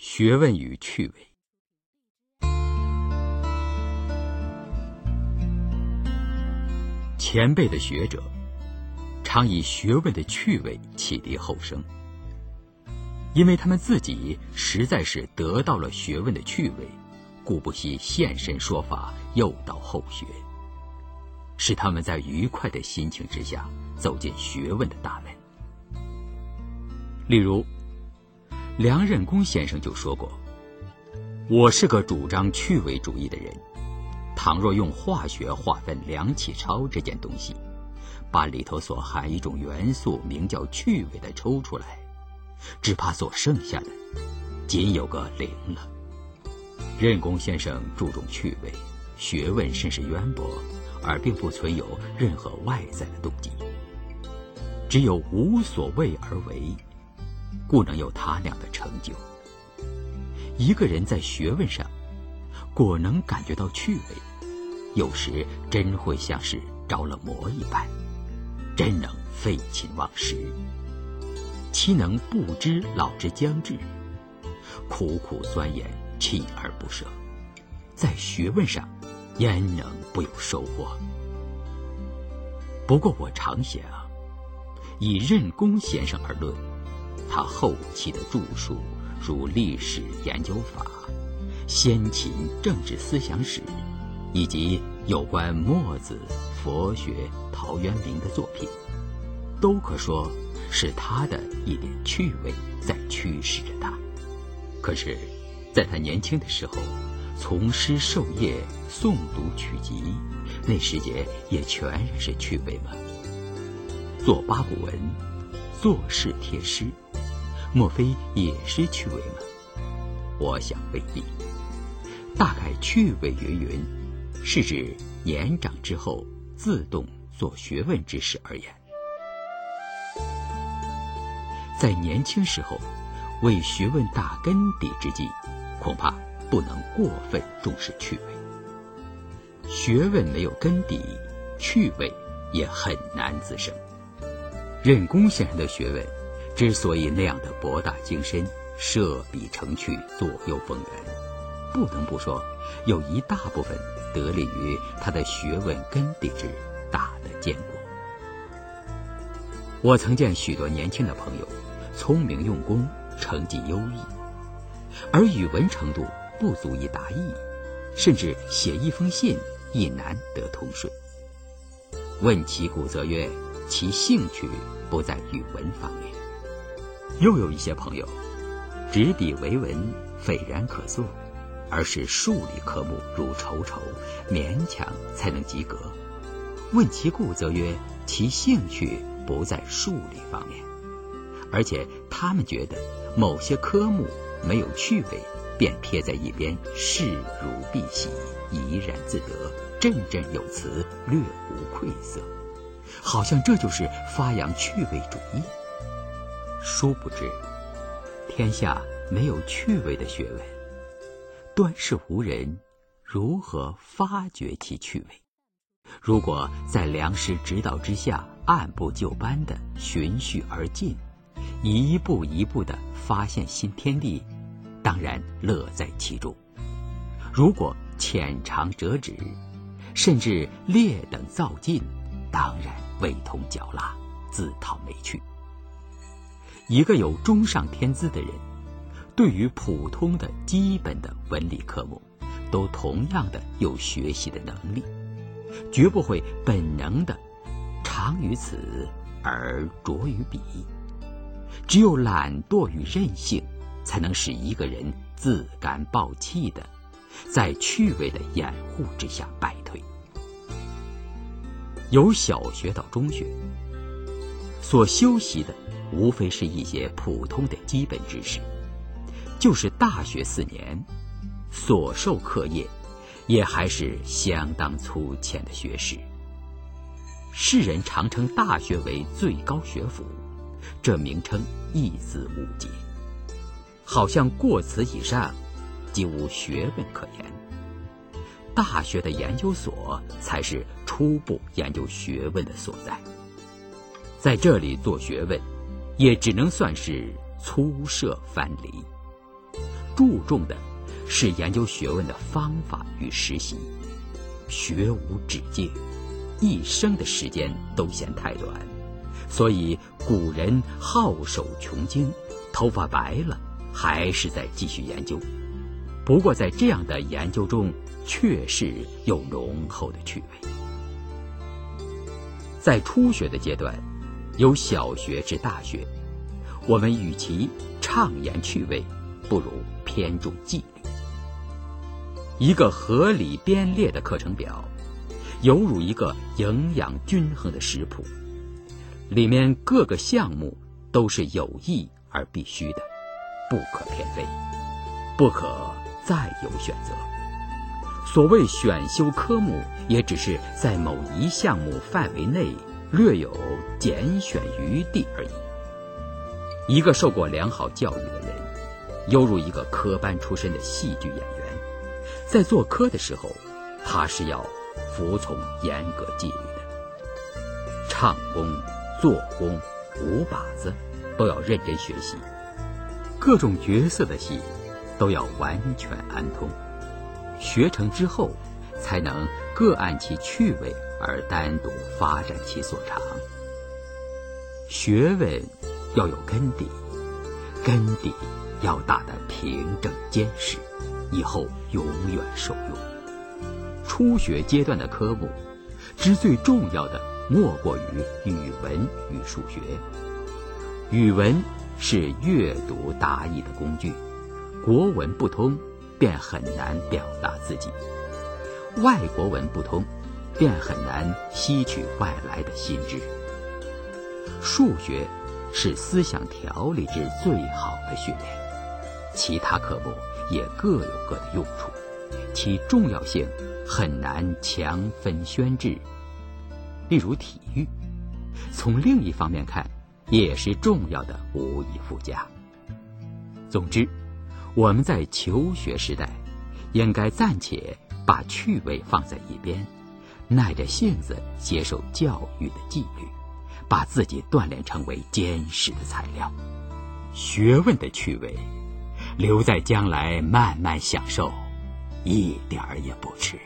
学问与趣味。前辈的学者常以学问的趣味启迪后生，因为他们自己实在是得到了学问的趣味，故不惜现身说法，诱导后学，使他们在愉快的心情之下走进学问的大门。例如，梁任公先生就说过：“我是个主张趣味主义的人。倘若用化学划分梁启超这件东西，把里头所含一种元素名叫趣味的抽出来，只怕所剩下的仅有个零了。”任公先生注重趣味，学问甚是渊博，而并不存有任何外在的动机，只有无所谓而为。故能有他俩的成就。一个人在学问上，果能感觉到趣味，有时真会像是着了魔一般，真能废寝忘食。岂能不知老之将至？苦苦钻研，锲而不舍，在学问上，焉能不有收获？不过我常想，以任公先生而论。他后期的著述，如《历史研究法》《先秦政治思想史》，以及有关墨子、佛学、陶渊明的作品，都可说是他的一点趣味在驱使着他。可是，在他年轻的时候，从师授业、诵读曲集，那时节也全是趣味吗？做八股文，做事贴诗。莫非也是趣味吗？我想未必。大概趣味云云，是指年长之后自动做学问之事而言。在年轻时候为学问打根底之际，恐怕不能过分重视趣味。学问没有根底，趣味也很难滋生。任公先生的学问。之所以那样的博大精深、设笔成趣、左右逢源，不能不说有一大部分得力于他的学问根底之大的坚固。我曾见许多年轻的朋友，聪明用功，成绩优异，而语文程度不足以达意，甚至写一封信亦难得通顺。问其故，则曰：其兴趣不在语文方面。又有一些朋友，执笔为文，斐然可作，而是数理科目如愁愁，勉强才能及格。问其故，则曰其兴趣不在数理方面，而且他们觉得某些科目没有趣味，便撇在一边，视如敝屣，怡然自得，振振有词，略无愧色，好像这就是发扬趣味主义。殊不知，天下没有趣味的学问，端是无人如何发掘其趣味。如果在良师指导之下，按部就班的循序而进，一步一步的发现新天地，当然乐在其中；如果浅尝辄止，甚至劣等造进，当然味同嚼蜡，自讨没趣。一个有中上天资的人，对于普通的基本的文理科目，都同样的有学习的能力，绝不会本能的长于此而拙于彼。只有懒惰与任性，才能使一个人自甘暴气的，在趣味的掩护之下败退。由小学到中学，所修习的。无非是一些普通的基本知识，就是大学四年所授课业，也还是相当粗浅的学识。世人常称大学为最高学府，这名称一字无解，好像过此以上，即无学问可言。大学的研究所才是初步研究学问的所在，在这里做学问。也只能算是粗涉藩篱。注重的是研究学问的方法与实习。学无止境，一生的时间都嫌太短，所以古人好手穷经，头发白了还是在继续研究。不过在这样的研究中，确实有浓厚的趣味。在初学的阶段，由小学至大学，我们与其畅言趣味，不如偏重纪律。一个合理编列的课程表，犹如一个营养均衡的食谱，里面各个项目都是有益而必须的，不可偏废，不可再有选择。所谓选修科目，也只是在某一项目范围内略有拣选余地而已。一个受过良好教育的人，犹如一个科班出身的戏剧演员。在做科的时候，他是要服从严格纪律的。唱功、做工、舞把子，都要认真学习；各种角色的戏，都要完全安通。学成之后，才能各按其趣味而单独发展其所长。学问要有根底，根底要打得平整坚实。以后永远受用。初学阶段的科目，之最重要的莫过于语文与数学。语文是阅读答疑的工具，国文不通，便很难表达自己；外国文不通，便很难吸取外来的新知。数学是思想条理之最好的训练，其他科目。也各有各的用处，其重要性很难强分宣制。例如体育，从另一方面看，也是重要的无以复加。总之，我们在求学时代，应该暂且把趣味放在一边，耐着性子接受教育的纪律，把自己锻炼成为坚实的材料。学问的趣味。留在将来慢慢享受，一点儿也不迟。